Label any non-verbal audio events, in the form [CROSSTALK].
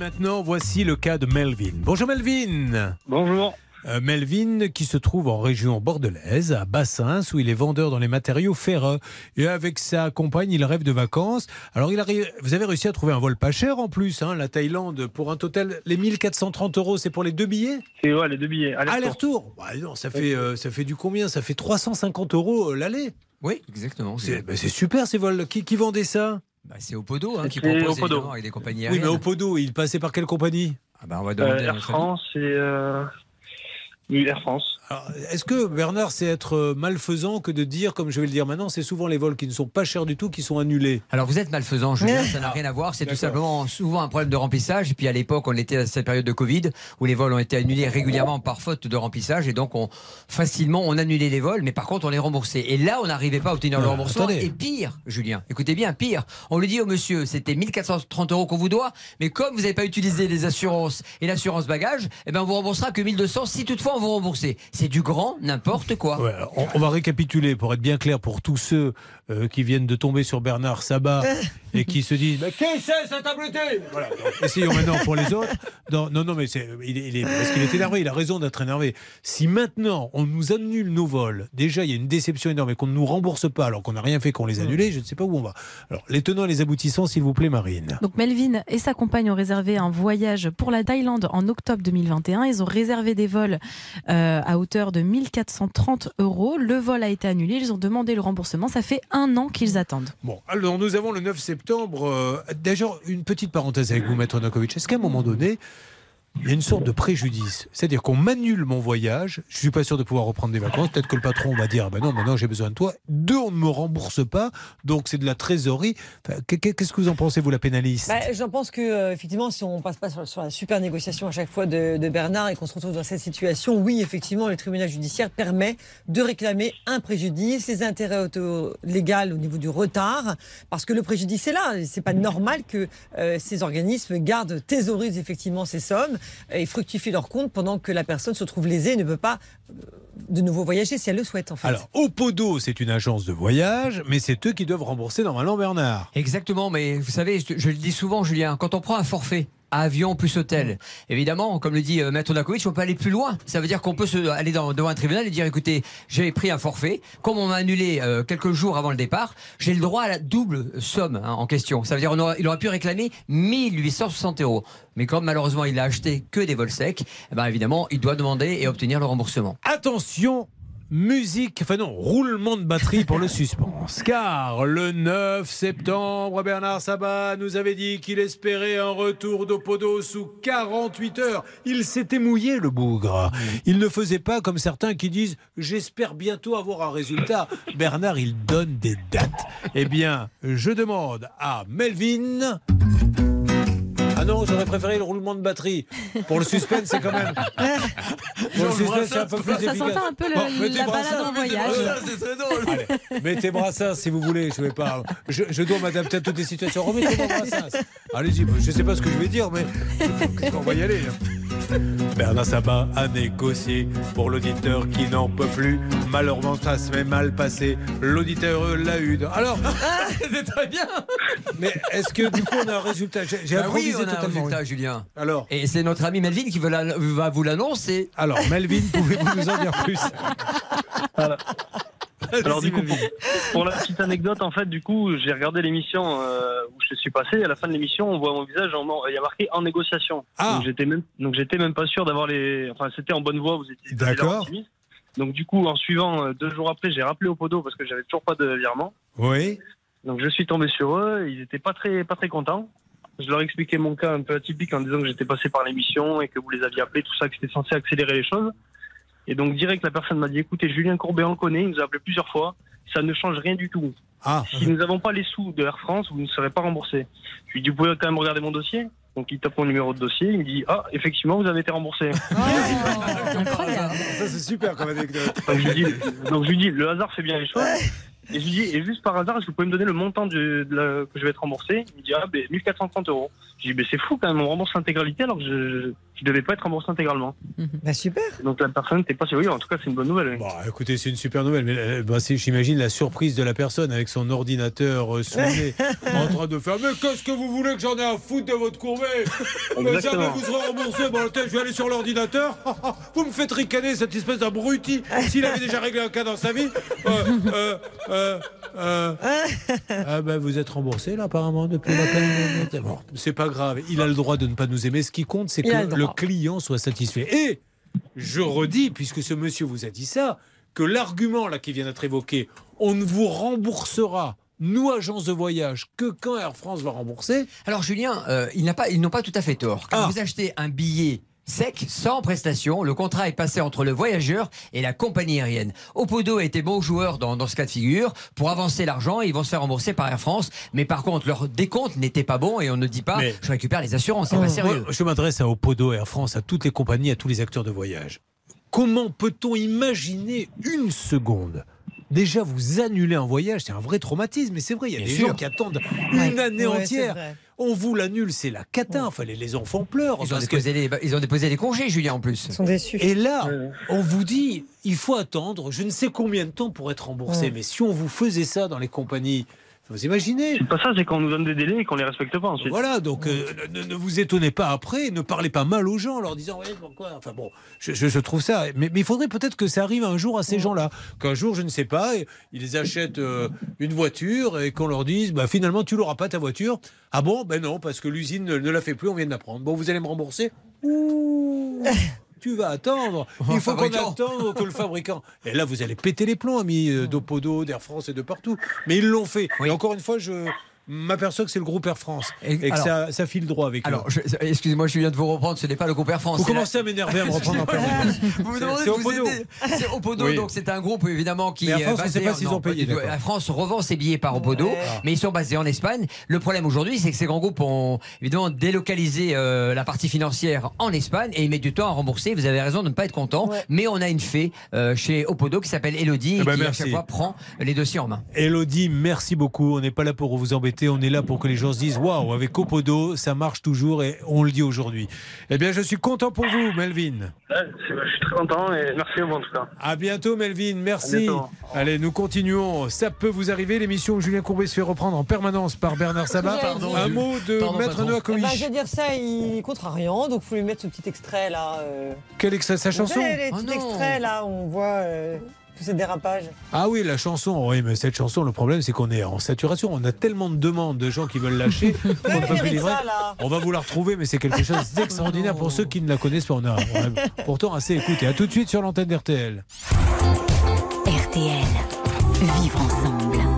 maintenant, voici le cas de Melvin. Bonjour Melvin. Bonjour. Euh, Melvin qui se trouve en région bordelaise, à Bassins, où il est vendeur dans les matériaux ferreux. Et avec sa compagne, il rêve de vacances. Alors, il arrive, vous avez réussi à trouver un vol pas cher en plus, hein, la Thaïlande, pour un total, les 1430 euros, c'est pour les deux billets? C'est ouais, les deux billets. Aller-retour. Bah, non, ça, fait, euh, ça fait du combien? Ça fait 350 euros euh, l'aller. Oui, exactement. C'est bah, c'est super ces vols. Qui, qui vendait ça? Bah, c'est Opodo hein, qui C'est propose Opodo. avec des compagnies Oui, aériennes. mais Opodo, il passait par quelle compagnie? Ah bah, on va Euh, demander à Air. France et euh... oui, Air France. Alors, Est-ce que Bernard, c'est être euh, malfaisant que de dire, comme je vais le dire maintenant, c'est souvent les vols qui ne sont pas chers du tout qui sont annulés? Alors vous êtes malfaisant, Julien, ça n'a rien à voir. C'est tout simplement souvent un problème de remplissage. Et puis à l'époque, on était à cette période de Covid où les vols ont été annulés régulièrement par faute de remplissage. Et donc on, facilement, on annulait les vols, mais par contre, on les remboursait. Et là, on n'arrivait pas à obtenir le Euh, remboursement. attendez. Et pire, Julien, écoutez bien, pire. On lui dit au monsieur, c'était 1430 euros qu'on vous doit, mais comme vous n'avez pas utilisé les assurances et l'assurance bagage, eh ben on vous remboursera que 1200 si toutefois on vous remboursait. C'est du grand n'importe quoi. Ouais, on, on va récapituler pour être bien clair pour tous ceux euh, qui viennent de tomber sur Bernard Sabat et qui se disent Mais qui c'est cette abruti? Voilà, donc, Essayons maintenant pour les autres. Non, non, non mais c'est, il est, il est- parce qu'il est énervé, il a raison d'être énervé. Si maintenant on nous annule nos vols, déjà il y a une déception énorme et qu'on ne nous rembourse pas alors qu'on n'a rien fait qu'on les annule, je ne sais pas où on va. Alors les tenants et les aboutissants, s'il vous plaît, Marine. Donc Melvin et sa compagne ont réservé un voyage pour la Thaïlande en octobre 2021. Ils ont réservé des vols euh, à hauteur de 1430 euros. Le vol a été annulé. Ils ont demandé le remboursement. Ça fait un an qu'ils attendent. Bon, alors nous avons le 9 septembre. Euh, Déjà, une petite parenthèse avec vous, Maître Nokovic. Est-ce qu'à un moment donné, il y a une sorte de préjudice C'est-à-dire qu'on m'annule mon voyage, je suis pas sûr de pouvoir reprendre des vacances. Peut-être que le patron va dire ben non, maintenant j'ai besoin de toi. Deux, on ne me rembourse pas, donc c'est de la trésorerie. Qu'est-ce que vous en pensez, vous, la pénaliste? Bah, J'en pense que, euh, effectivement, si on passe pas sur, la super négociation à chaque fois de, Bernard et qu'on se retrouve dans cette situation, oui, effectivement, le tribunal judiciaire permet de réclamer un préjudice, les intérêts légaux au niveau du retard, parce que le préjudice est là. C'est pas normal que euh, ces organismes gardent, thésaurisent effectivement ces sommes et fructifient leur compte pendant que la personne se trouve lésée et ne peut pas euh, de nouveau voyager si elle le souhaite, en fait. Alors, Opodo, c'est une agence de voyage, mais c'est eux qui doivent rembourser normalement Bernard. Exactement, mais vous savez, je, je le dis souvent, Julien, quand on prend un forfait, avion plus hôtel. Évidemment, comme le dit euh, Maître Dakovic, on peut aller plus loin. Ça veut dire qu'on peut se, aller dans, devant un tribunal et dire écoutez, j'ai pris un forfait, comme on m'a annulé euh, quelques jours avant le départ, j'ai le droit à la double somme hein, en question. Ça veut dire qu'il aurait pu réclamer 1860 euros. Mais comme malheureusement il a acheté que des vols secs, eh ben, évidemment, il doit demander et obtenir le remboursement. Attention, musique, enfin non, roulement de batterie pour le suspense. [LAUGHS] Car le 9 septembre, Bernard Sabat nous avait dit qu'il espérait un retour d'Opodo sous 48 heures. Il s'était mouillé, le bougre. Il ne faisait pas comme certains qui disent J'espère bientôt avoir un résultat. Bernard, il donne des dates. Eh bien, je demande à Melvin. Non, j'aurais préféré le roulement de batterie. Pour le suspense, c'est quand même. [LAUGHS] Pour le suspense, c'est un peu plus Ça efficace. sentait un peu le- Bon, mettez la Brassens, balade en mettez voyage. Brassens, c'est très drôle. Allez, mettez Brassens si vous voulez. Je vais pas. Je, je dois m'adapter à toutes les situations. Remettez-moi Brassens. Allez-y. Je sais pas ce que je vais dire, mais on va y aller. hein. Bernard Sabat a négocié pour l'auditeur qui n'en peut plus. Malheureusement, ça se met mal passé. L'auditeur l'a eu. Alors, [LAUGHS] C'est très bien mais est-ce que du coup on a un résultat J'ai j'ai Bah oui, improvisé on a un résultat, Julien. Alors, Et c'est notre ami Melvin qui veut la- va vous l'annoncer. alors, Melvin, pouvez-vous nous en dire plus? [LAUGHS] Voilà. [LAUGHS] Alors du coup, pour, la petite anecdote, en fait, du coup, j'ai regardé l'émission euh, où je suis passé. À la fin de l'émission, on voit mon visage, il y a marqué en négociation. Ah. Donc j'étais même, donc j'étais même pas sûr d'avoir les. Enfin, c'était en bonne voie. Vous étiez D'accord. Donc du coup, en suivant, euh, deux jours après, j'ai rappelé au podo parce que j'avais toujours pas de virement. Oui. Donc je suis tombé sur eux. Ils étaient pas très, pas très contents. Je leur ai expliqué mon cas un peu atypique en disant que j'étais passé par l'émission et que vous les aviez appelés, tout ça, que c'était censé accélérer les choses. Et donc direct, la personne m'a dit écoutez, Julien Courbet, on le connaît, il nous a appelé plusieurs fois. Ça ne change rien du tout. Ah, Si nous n'avons pas les sous de Air France, vous ne serez pas remboursé. Je lui dis, vous pouvez quand même regarder mon dossier Donc il tape mon numéro de dossier, il me dit, ah, effectivement, vous avez été remboursé. [LAUGHS] Incroyable. ça c'est super comme anecdote. donc, je lui dis, donc je lui dis, le hasard fait bien les choses. Et je lui dis, et juste par hasard, est-ce que vous pouvez me donner le montant de, de la- que je vais être remboursé? Il me dit, ah, ben, 1430 euros. Je dis, ben, c'est fou quand même, on rembourse l'intégralité alors que je, je devais pas être remboursé intégralement. Bah, super. Donc la personne n'était pas oui, en tout cas, c'est une bonne nouvelle. oui. Bon, écoutez, c'est une super nouvelle, mais euh, bah, j'imagine la surprise de la personne avec son ordinateur euh, sous le nez, [LAUGHS] en train de faire Mais qu'est-ce que vous voulez que j'en ai à foutre de votre courrier [LAUGHS] Euh, Jamais vous serez remboursé. Bon, attends, je vais aller sur l'ordinateur. [LAUGHS] vous me faites ricaner, cette espèce d'abruti. S'il avait déjà réglé un cas dans sa vie. Euh, euh, euh, euh, [LAUGHS] ah ben, vous êtes remboursé, là, apparemment, depuis la peine. Bon, c'est pas grave. Il a le droit de ne pas nous aimer. Ce qui compte, c'est le que le client soit satisfait. Et je redis, puisque ce monsieur vous a dit ça, que l'argument là qui vient d'être évoqué, on ne vous remboursera, nous agence de voyage, que quand Air France va rembourser. Alors Julien, euh, ils n'ont pas, pas tout à fait tort. Quand Ah. vous achetez un billet sec, sans prestation, le contrat est passé entre le voyageur et la compagnie aérienne. Opodo a été bon joueur dans, dans ce cas de figure. Pour avancer l'argent, ils vont se faire rembourser par Air France. Mais par contre, leur décompte n'était pas bon et on ne dit pas Mais- je récupère les assurances. C'est pas sérieux. Moi, je m'adresse à Opodo, Air France, à toutes les compagnies, à tous les acteurs de voyage. Comment peut-on imaginer une seconde Déjà, vous annulez un voyage, c'est un vrai traumatisme. Mais c'est vrai, il y a Bien des sûr. gens qui attendent Ouais. une année Ouais, entière. On vous l'annule, c'est la cata. Enfin, les, les enfants pleurent. Ils ont, parce que- déposé les, ils ont déposé les congés, Julien, en plus. Ils sont déçus. Et là, Ouais. on vous dit, il faut attendre je ne sais combien de temps pour être remboursé. Ouais. Mais si on vous faisait ça dans les compagnies, vous imaginez C'est pas ça, c'est qu'on nous donne des délais et qu'on les respecte pas ensuite. voilà, donc euh, ne, ne vous étonnez pas après, ne parlez pas mal aux gens en leur disant ouais, pourquoi Enfin bon, je, je- je trouve ça. Mais, mais il faudrait peut-être que ça arrive un jour à ces gens-là. Qu'un jour, je ne sais pas, ils achètent euh, une voiture et qu'on leur dise bah, finalement, tu l'auras pas ta voiture. Ah bon? Ben non, parce que l'usine ne, ne la fait plus, on vient de la prendre. Bon, vous allez me rembourser? Ouh, [LAUGHS] Tu vas attendre. [LAUGHS] Il faut qu'on attende que le fabricant. Et là, vous allez péter les plombs, amis euh, d'Opodo, d'Air France et de partout. Mais ils l'ont fait. Oui. Et encore une fois, je m'aperçois que c'est le groupe Air France Et- et, que alors- ça, ça file droit avec eux. Alors, je- excusez-moi, Julien, de vous reprendre, ce n'est pas le groupe Air France. Vous la- commencez à m'énerver à me [LAUGHS] reprendre en permanence. Vous me C'est- demandez c'est de vous Opodo. aider. C'est Opodo, Oui. donc c'est un groupe évidemment qui Mais Air France, on ne basé sait pas s'ils ont payé. Air France revend ses billets par Opodo, Ouais. mais ils sont basés en Espagne. Le problème aujourd'hui, c'est que ces grands groupes ont évidemment délocalisé euh, la partie financière en Espagne et ils mettent du temps à rembourser. Vous avez raison de ne pas être content, Ouais. mais on a une fée euh, chez Opodo qui s'appelle Elodie et Eh ben, qui à chaque fois prend les dossiers en main. Elodie, merci beaucoup. On n'est pas là pour vous embêter, on est là pour que les gens se disent Waouh, avec Opodo, ça marche toujours et on le dit aujourd'hui. Eh bien, je suis content pour vous, Melvin. Je suis très content et merci à vous en tout cas. À bientôt, Melvin. Merci. Bientôt. Allez, nous continuons. Ça peut vous arriver. L'émission où Julien Courbet se fait reprendre en permanence par Bernard Sabat. Pardon, Un je- mot de pardon, Maître. Eh ben, Noakovic. je vais dire ça, il est contrariant, donc il faut lui mettre ce petit extrait là. euh. Quel extrait sa chanson les Oh extraits là, où on voit euh, tous ces dérapages. Ah oui, la chanson. Oui, mais cette chanson, le problème, c'est qu'on est en saturation. On a tellement de demandes de gens qui veulent lâcher [LAUGHS] qu'on ne peut plus livrer. ça. On va vous la retrouver, mais c'est quelque chose d'extraordinaire pour ceux qui ne la connaissent pas. On a, on a pourtant assez écouté. À tout de suite sur l'antenne d'RTL. RTL. Vivre ensemble.